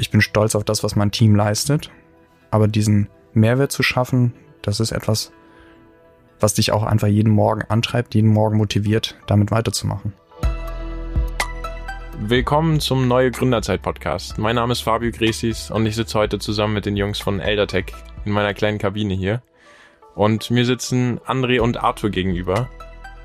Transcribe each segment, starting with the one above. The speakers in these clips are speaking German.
ich bin stolz auf das, was mein Team leistet. Aber diesen Mehrwert zu schaffen, das ist etwas, was dich auch einfach jeden Morgen antreibt, jeden Morgen motiviert, damit weiterzumachen. Willkommen zum Neue Gründerzeit Podcast. Mein Name ist Fabio Gresis und ich sitze heute zusammen mit den Jungs von Eldertech in meiner kleinen Kabine hier. Und mir sitzen André und Arthur gegenüber.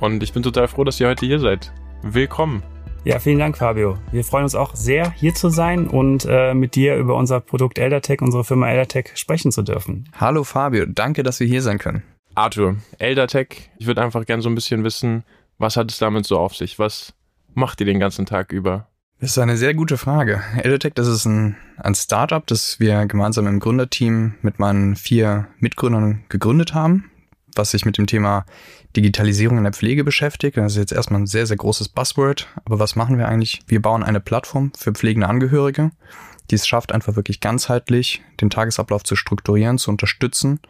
Und ich bin total froh, dass ihr heute hier seid. Willkommen. Ja, vielen Dank, Fabio. Wir freuen uns auch sehr, hier zu sein und äh, mit dir über unser Produkt Eldertech, unsere Firma Eldertech, sprechen zu dürfen. Hallo Fabio, danke, dass wir hier sein können. Arthur, Eldertech, ich würde einfach gerne so ein bisschen wissen, was hat es damit so auf sich? Was macht ihr den ganzen Tag über? Das ist eine sehr gute Frage. Eldertech, das ist ein, ein Startup, das wir gemeinsam im Gründerteam mit meinen vier Mitgründern gegründet haben, was sich mit dem Thema Digitalisierung in der Pflege beschäftigt. Das ist jetzt erstmal ein sehr, sehr großes Buzzword. Aber was machen wir eigentlich? Wir bauen eine Plattform für pflegende Angehörige, die es schafft, einfach wirklich ganzheitlich den Tagesablauf zu strukturieren, zu unterstützen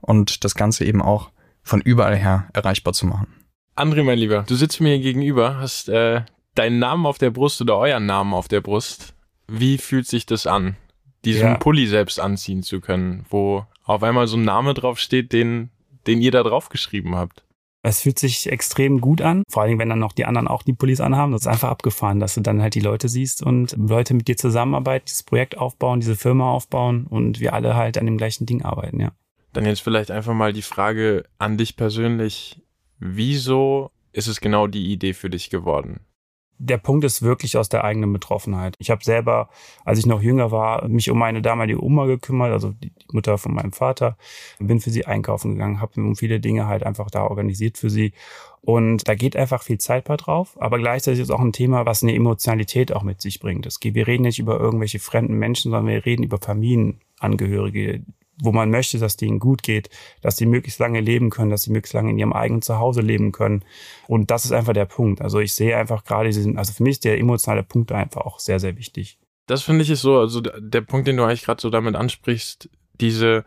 und das Ganze eben auch von überall her erreichbar zu machen. André, mein Lieber, du sitzt mir gegenüber, hast äh, deinen Namen auf der Brust oder euren Namen auf der Brust. Wie fühlt sich das an, diesen ja. Pulli selbst anziehen zu können, wo auf einmal so ein Name draufsteht, den, den ihr da draufgeschrieben habt? Es fühlt sich extrem gut an, vor allem wenn dann noch die anderen auch die Pullis anhaben. Das ist einfach abgefahren, dass du dann halt die Leute siehst und Leute mit dir zusammenarbeiten, dieses Projekt aufbauen, diese Firma aufbauen und wir alle halt an dem gleichen Ding arbeiten, ja. Dann jetzt vielleicht einfach mal die Frage an dich persönlich. Wieso ist es genau die Idee für dich geworden? Der Punkt ist wirklich aus der eigenen Betroffenheit. Ich habe selber, als ich noch jünger war, mich um meine damalige Oma gekümmert, also die Mutter von meinem Vater, bin für sie einkaufen gegangen, habe um viele Dinge halt einfach da organisiert für sie. Und da geht einfach viel Zeit bei drauf, aber gleichzeitig ist auch ein Thema, was eine Emotionalität auch mit sich bringt. Es geht, wir reden nicht über irgendwelche fremden Menschen, sondern wir reden über Familienangehörige, wo man möchte, dass denen gut geht, dass sie möglichst lange leben können, dass sie möglichst lange in ihrem eigenen Zuhause leben können. Und das ist einfach der Punkt. Also ich sehe einfach gerade diesen, also für mich ist der emotionale Punkt einfach auch sehr, sehr wichtig. Das finde ich ist so, also der Punkt, den du eigentlich gerade so damit ansprichst, diese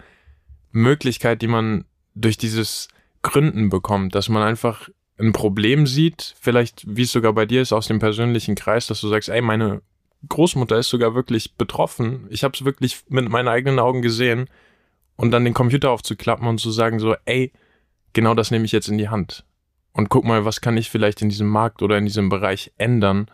Möglichkeit, die man durch dieses Gründen bekommt, dass man einfach ein Problem sieht, vielleicht wie es sogar bei dir ist aus dem persönlichen Kreis, dass du sagst, ey, meine Großmutter ist sogar wirklich betroffen. Ich habe es wirklich mit meinen eigenen Augen gesehen und dann den Computer aufzuklappen und zu sagen so, ey, genau das nehme ich jetzt in die Hand. Und guck mal, was kann ich vielleicht in diesem Markt oder in diesem Bereich ändern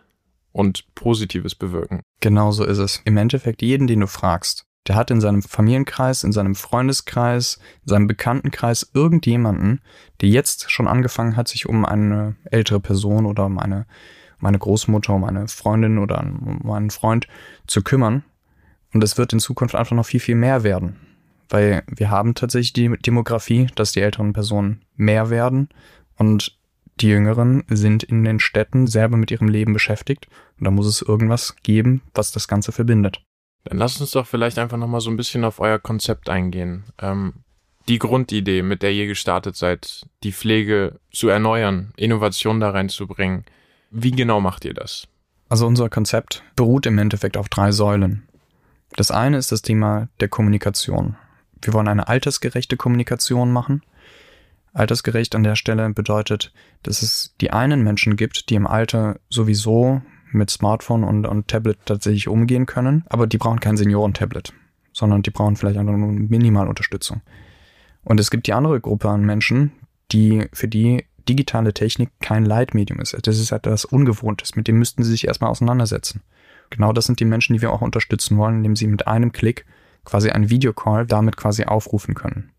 und Positives bewirken. Genau so ist es. Im Endeffekt, jeden, den du fragst, der hat in seinem Familienkreis, in seinem Freundeskreis, in seinem Bekanntenkreis irgendjemanden, der jetzt schon angefangen hat, sich um eine ältere Person oder um eine, um eine Großmutter, um eine Freundin oder um einen Freund zu kümmern. Und es wird in Zukunft einfach noch viel, viel mehr werden weil wir haben tatsächlich die Demografie, dass die älteren Personen mehr werden und die Jüngeren sind in den Städten selber mit ihrem Leben beschäftigt und da muss es irgendwas geben, was das Ganze verbindet. Dann lasst uns doch vielleicht einfach nochmal so ein bisschen auf euer Konzept eingehen. Ähm, die Grundidee, mit der ihr gestartet seid, die Pflege zu erneuern, Innovation da reinzubringen. Wie genau macht ihr das? Also unser Konzept beruht im Endeffekt auf drei Säulen. Das eine ist das Thema der Kommunikation wir wollen eine altersgerechte Kommunikation machen. Altersgerecht an der Stelle bedeutet, dass es die einen Menschen gibt, die im Alter sowieso mit Smartphone und, und Tablet tatsächlich umgehen können, aber die brauchen kein Seniorentablet, sondern die brauchen vielleicht einfach nur Minimalunterstützung. Und es gibt die andere Gruppe an Menschen, die für die digitale Technik kein Leitmedium ist. Das ist etwas Ungewohntes, mit dem müssten sie sich erstmal auseinandersetzen. Genau das sind die Menschen, die wir auch unterstützen wollen, indem sie mit einem Klick quasi einen Videocall damit quasi aufrufen können.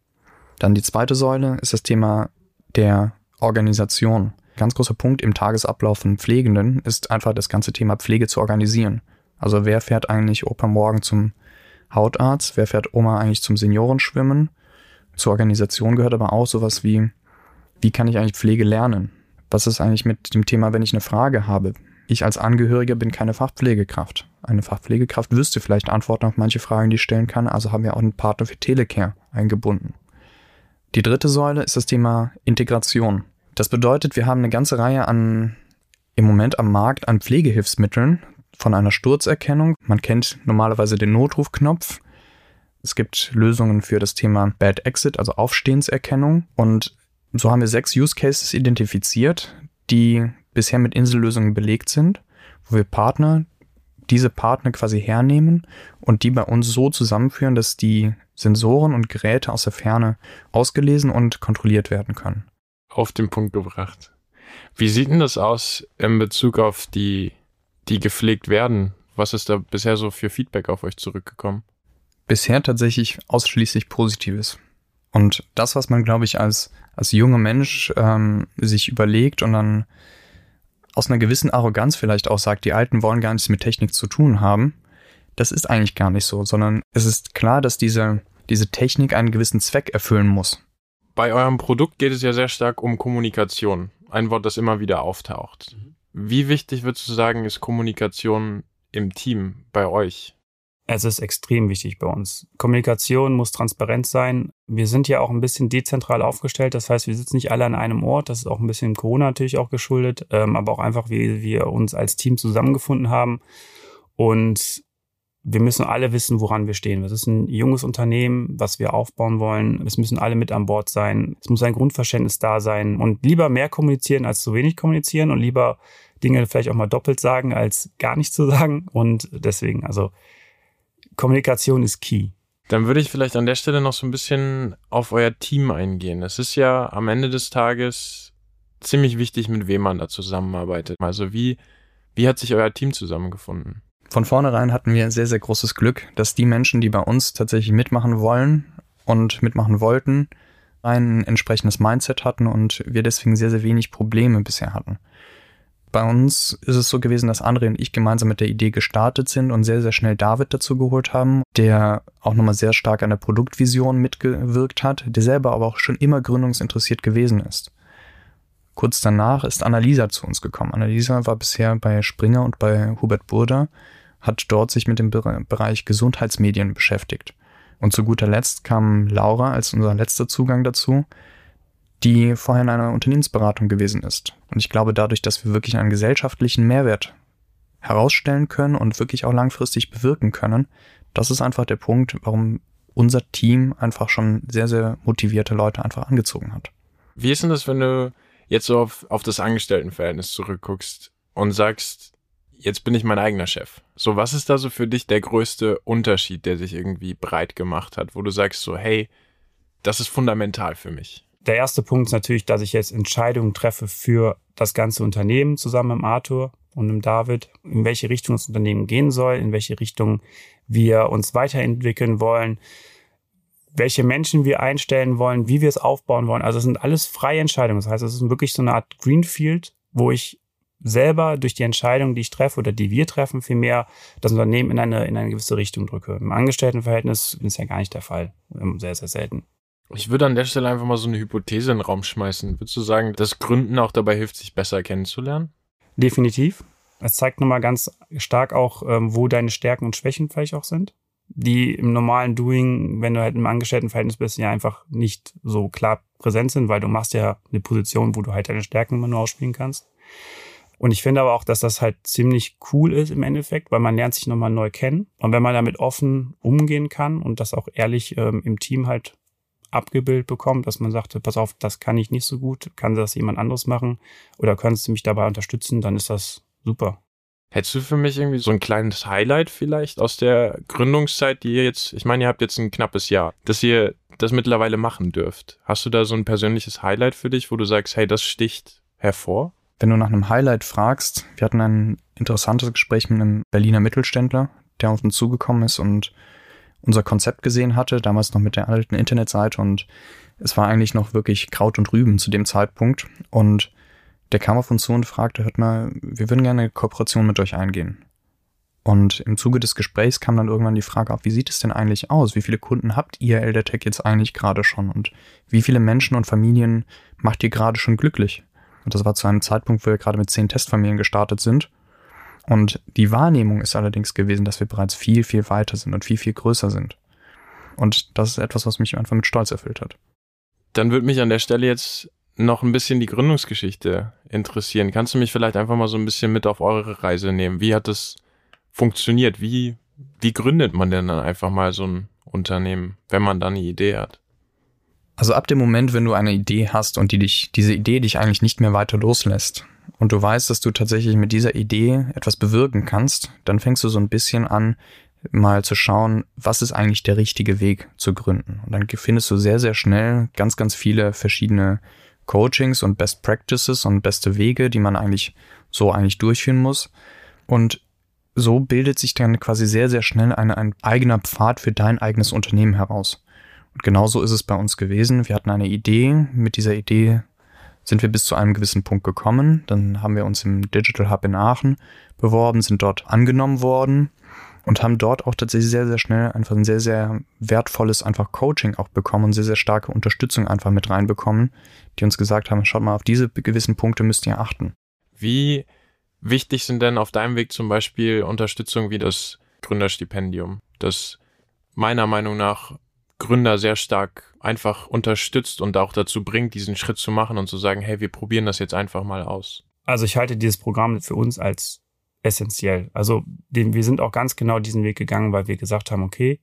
Dann die zweite Säule ist das Thema der Organisation. Ganz großer Punkt im Tagesablauf von Pflegenden ist einfach das ganze Thema Pflege zu organisieren. Also wer fährt eigentlich Opa morgen zum Hautarzt? Wer fährt Oma eigentlich zum Seniorenschwimmen? Zur Organisation gehört aber auch sowas wie, wie kann ich eigentlich Pflege lernen? Was ist eigentlich mit dem Thema, wenn ich eine Frage habe? Ich als Angehöriger bin keine Fachpflegekraft. Eine Fachpflegekraft wüsste vielleicht Antworten auf manche Fragen, die ich stellen kann, also haben wir auch einen Partner für Telecare eingebunden. Die dritte Säule ist das Thema Integration. Das bedeutet, wir haben eine ganze Reihe an im Moment am Markt an Pflegehilfsmitteln von einer Sturzerkennung. Man kennt normalerweise den Notrufknopf. Es gibt Lösungen für das Thema Bad Exit, also Aufstehenserkennung. Und so haben wir sechs Use Cases identifiziert, die bisher mit Insellösungen belegt sind, wo wir Partner diese Partner quasi hernehmen und die bei uns so zusammenführen, dass die Sensoren und Geräte aus der Ferne ausgelesen und kontrolliert werden können. Auf den Punkt gebracht. Wie sieht denn das aus in Bezug auf die, die gepflegt werden? Was ist da bisher so für Feedback auf euch zurückgekommen? Bisher tatsächlich ausschließlich Positives. Und das, was man, glaube ich, als, als junger Mensch ähm, sich überlegt und dann aus einer gewissen Arroganz vielleicht auch sagt, die Alten wollen gar nichts mit Technik zu tun haben, das ist eigentlich gar nicht so, sondern es ist klar, dass diese, diese Technik einen gewissen Zweck erfüllen muss. Bei eurem Produkt geht es ja sehr stark um Kommunikation. Ein Wort, das immer wieder auftaucht. Mhm. Wie wichtig würdest du sagen, ist Kommunikation im Team bei euch? Es ist extrem wichtig bei uns. Kommunikation muss transparent sein. Wir sind ja auch ein bisschen dezentral aufgestellt. Das heißt, wir sitzen nicht alle an einem Ort. Das ist auch ein bisschen Corona natürlich auch geschuldet, ähm, aber auch einfach, wie wir uns als Team zusammengefunden haben. Und wir müssen alle wissen, woran wir stehen. Es ist ein junges Unternehmen, was wir aufbauen wollen. Es müssen alle mit an Bord sein. Es muss ein Grundverständnis da sein und lieber mehr kommunizieren als zu wenig kommunizieren und lieber Dinge vielleicht auch mal doppelt sagen als gar nicht zu sagen. Und deswegen, also Kommunikation ist key. Dann würde ich vielleicht an der Stelle noch so ein bisschen auf euer Team eingehen. Es ist ja am Ende des Tages ziemlich wichtig, mit wem man da zusammenarbeitet. Also wie, wie hat sich euer Team zusammengefunden? Von vornherein hatten wir sehr, sehr großes Glück, dass die Menschen, die bei uns tatsächlich mitmachen wollen und mitmachen wollten, ein entsprechendes Mindset hatten und wir deswegen sehr, sehr wenig Probleme bisher hatten. Bei uns ist es so gewesen, dass André und ich gemeinsam mit der Idee gestartet sind und sehr, sehr schnell David dazu geholt haben, der auch nochmal sehr stark an der Produktvision mitgewirkt hat, der selber aber auch schon immer gründungsinteressiert gewesen ist. Kurz danach ist Annalisa zu uns gekommen. Annalisa war bisher bei Springer und bei Hubert Burda, hat dort sich mit dem Bereich Gesundheitsmedien beschäftigt. Und zu guter Letzt kam Laura als unser letzter Zugang dazu, die vorher in einer Unternehmensberatung gewesen ist. Und ich glaube, dadurch, dass wir wirklich einen gesellschaftlichen Mehrwert herausstellen können und wirklich auch langfristig bewirken können, das ist einfach der Punkt, warum unser Team einfach schon sehr, sehr motivierte Leute einfach angezogen hat. Wie ist denn das, wenn du jetzt so auf, auf das Angestelltenverhältnis zurückguckst und sagst, jetzt bin ich mein eigener Chef. So, was ist da so für dich der größte Unterschied, der sich irgendwie breit gemacht hat, wo du sagst so, hey, das ist fundamental für mich? Der erste Punkt ist natürlich, dass ich jetzt Entscheidungen treffe für das ganze Unternehmen zusammen mit Arthur und mit David, in welche Richtung das Unternehmen gehen soll, in welche Richtung wir uns weiterentwickeln wollen, welche Menschen wir einstellen wollen, wie wir es aufbauen wollen. Also es sind alles freie Entscheidungen. Das heißt, es ist wirklich so eine Art Greenfield, wo ich selber durch die Entscheidungen, die ich treffe oder die wir treffen, vielmehr das Unternehmen in eine, in eine gewisse Richtung drücke. Im Angestelltenverhältnis ist ja gar nicht der Fall. Sehr, sehr selten. Ich würde an der Stelle einfach mal so eine Hypothese in den Raum schmeißen. Würdest du sagen, dass Gründen auch dabei hilft, sich besser kennenzulernen? Definitiv. Es zeigt nochmal ganz stark auch, ähm, wo deine Stärken und Schwächen vielleicht auch sind, die im normalen Doing, wenn du halt im Angestelltenverhältnis bist, ja einfach nicht so klar präsent sind, weil du machst ja eine Position, wo du halt deine Stärken immer nur ausspielen kannst. Und ich finde aber auch, dass das halt ziemlich cool ist im Endeffekt, weil man lernt sich nochmal neu kennen. Und wenn man damit offen umgehen kann und das auch ehrlich ähm, im Team halt abgebildet bekommt, dass man sagte, pass auf, das kann ich nicht so gut, kann das jemand anderes machen oder kannst du mich dabei unterstützen, dann ist das super. Hättest du für mich irgendwie so ein kleines Highlight vielleicht aus der Gründungszeit, die ihr jetzt, ich meine, ihr habt jetzt ein knappes Jahr, dass ihr das mittlerweile machen dürft. Hast du da so ein persönliches Highlight für dich, wo du sagst, hey, das sticht hervor? Wenn du nach einem Highlight fragst, wir hatten ein interessantes Gespräch mit einem Berliner Mittelständler, der auf uns zugekommen ist und unser Konzept gesehen hatte, damals noch mit der alten Internetseite und es war eigentlich noch wirklich Kraut und Rüben zu dem Zeitpunkt und der kam auf uns zu und fragte, hört mal, wir würden gerne eine Kooperation mit euch eingehen. Und im Zuge des Gesprächs kam dann irgendwann die Frage auf, wie sieht es denn eigentlich aus? Wie viele Kunden habt ihr Eldertech jetzt eigentlich gerade schon? Und wie viele Menschen und Familien macht ihr gerade schon glücklich? Und das war zu einem Zeitpunkt, wo wir gerade mit zehn Testfamilien gestartet sind. Und die Wahrnehmung ist allerdings gewesen, dass wir bereits viel, viel weiter sind und viel, viel größer sind. Und das ist etwas, was mich einfach mit Stolz erfüllt hat. Dann würde mich an der Stelle jetzt noch ein bisschen die Gründungsgeschichte interessieren. Kannst du mich vielleicht einfach mal so ein bisschen mit auf eure Reise nehmen? Wie hat das funktioniert? Wie, wie gründet man denn dann einfach mal so ein Unternehmen, wenn man da eine Idee hat? Also ab dem Moment, wenn du eine Idee hast und die dich, diese Idee dich eigentlich nicht mehr weiter loslässt, und du weißt, dass du tatsächlich mit dieser Idee etwas bewirken kannst, dann fängst du so ein bisschen an, mal zu schauen, was ist eigentlich der richtige Weg zu gründen. Und dann findest du sehr, sehr schnell ganz, ganz viele verschiedene Coachings und Best Practices und beste Wege, die man eigentlich so eigentlich durchführen muss. Und so bildet sich dann quasi sehr, sehr schnell ein, ein eigener Pfad für dein eigenes Unternehmen heraus. Und genauso ist es bei uns gewesen. Wir hatten eine Idee. Mit dieser Idee sind wir bis zu einem gewissen Punkt gekommen. Dann haben wir uns im Digital Hub in Aachen beworben, sind dort angenommen worden und haben dort auch tatsächlich sehr, sehr schnell einfach ein sehr, sehr wertvolles einfach Coaching auch bekommen und sehr, sehr starke Unterstützung einfach mit reinbekommen, die uns gesagt haben, schaut mal, auf diese gewissen Punkte müsst ihr achten. Wie wichtig sind denn auf deinem Weg zum Beispiel Unterstützung wie das Gründerstipendium, das meiner Meinung nach Gründer sehr stark einfach unterstützt und auch dazu bringt, diesen Schritt zu machen und zu sagen, hey, wir probieren das jetzt einfach mal aus. Also ich halte dieses Programm für uns als essentiell. Also den, wir sind auch ganz genau diesen Weg gegangen, weil wir gesagt haben, okay,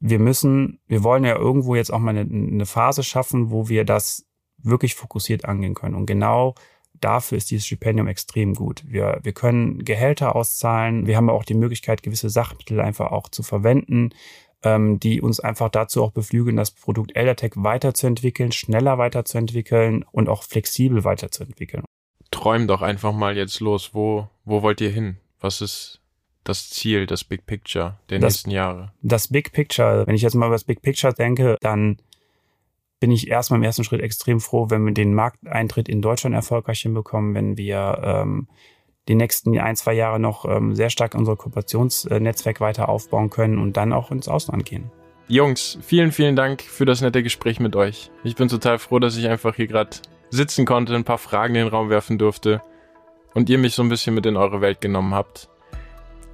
wir müssen, wir wollen ja irgendwo jetzt auch mal eine, eine Phase schaffen, wo wir das wirklich fokussiert angehen können. Und genau dafür ist dieses Stipendium extrem gut. Wir, wir können Gehälter auszahlen. Wir haben auch die Möglichkeit, gewisse Sachmittel einfach auch zu verwenden, ähm, die uns einfach dazu auch beflügeln, das Produkt Eldertech weiterzuentwickeln, schneller weiterzuentwickeln und auch flexibel weiterzuentwickeln. Träum doch einfach mal jetzt los. Wo, wo wollt ihr hin? Was ist das Ziel, das Big Picture der das, nächsten Jahre? Das Big Picture, wenn ich jetzt mal über das Big Picture denke, dann bin ich erstmal im ersten Schritt extrem froh, wenn wir den Markteintritt in Deutschland erfolgreich hinbekommen, wenn wir ähm, die nächsten ein, zwei Jahre noch ähm, sehr stark unser Kooperationsnetzwerk weiter aufbauen können und dann auch ins Ausland gehen. Jungs, vielen, vielen Dank für das nette Gespräch mit euch. Ich bin total froh, dass ich einfach hier gerade sitzen konnte, ein paar Fragen in den Raum werfen durfte und ihr mich so ein bisschen mit in eure Welt genommen habt.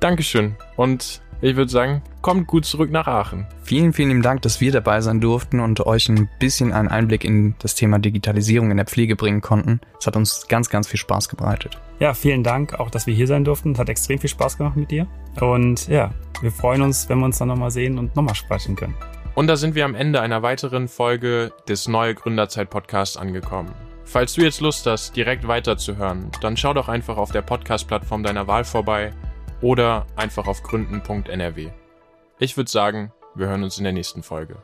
Dankeschön und ich würde sagen, kommt gut zurück nach Aachen. Vielen, vielen lieben Dank, dass wir dabei sein durften und euch ein bisschen einen Einblick in das Thema Digitalisierung in der Pflege bringen konnten. Es hat uns ganz, ganz viel Spaß bereitet. Ja, vielen Dank auch, dass wir hier sein durften. Es hat extrem viel Spaß gemacht mit dir. Und ja, wir freuen uns, wenn wir uns dann nochmal sehen und nochmal sprechen können. Und da sind wir am Ende einer weiteren Folge des Neue Gründerzeit Podcasts angekommen. Falls du jetzt Lust hast, direkt weiterzuhören, dann schau doch einfach auf der Podcast-Plattform deiner Wahl vorbei oder einfach auf gründen.nrw. Ich würde sagen, wir hören uns in der nächsten Folge.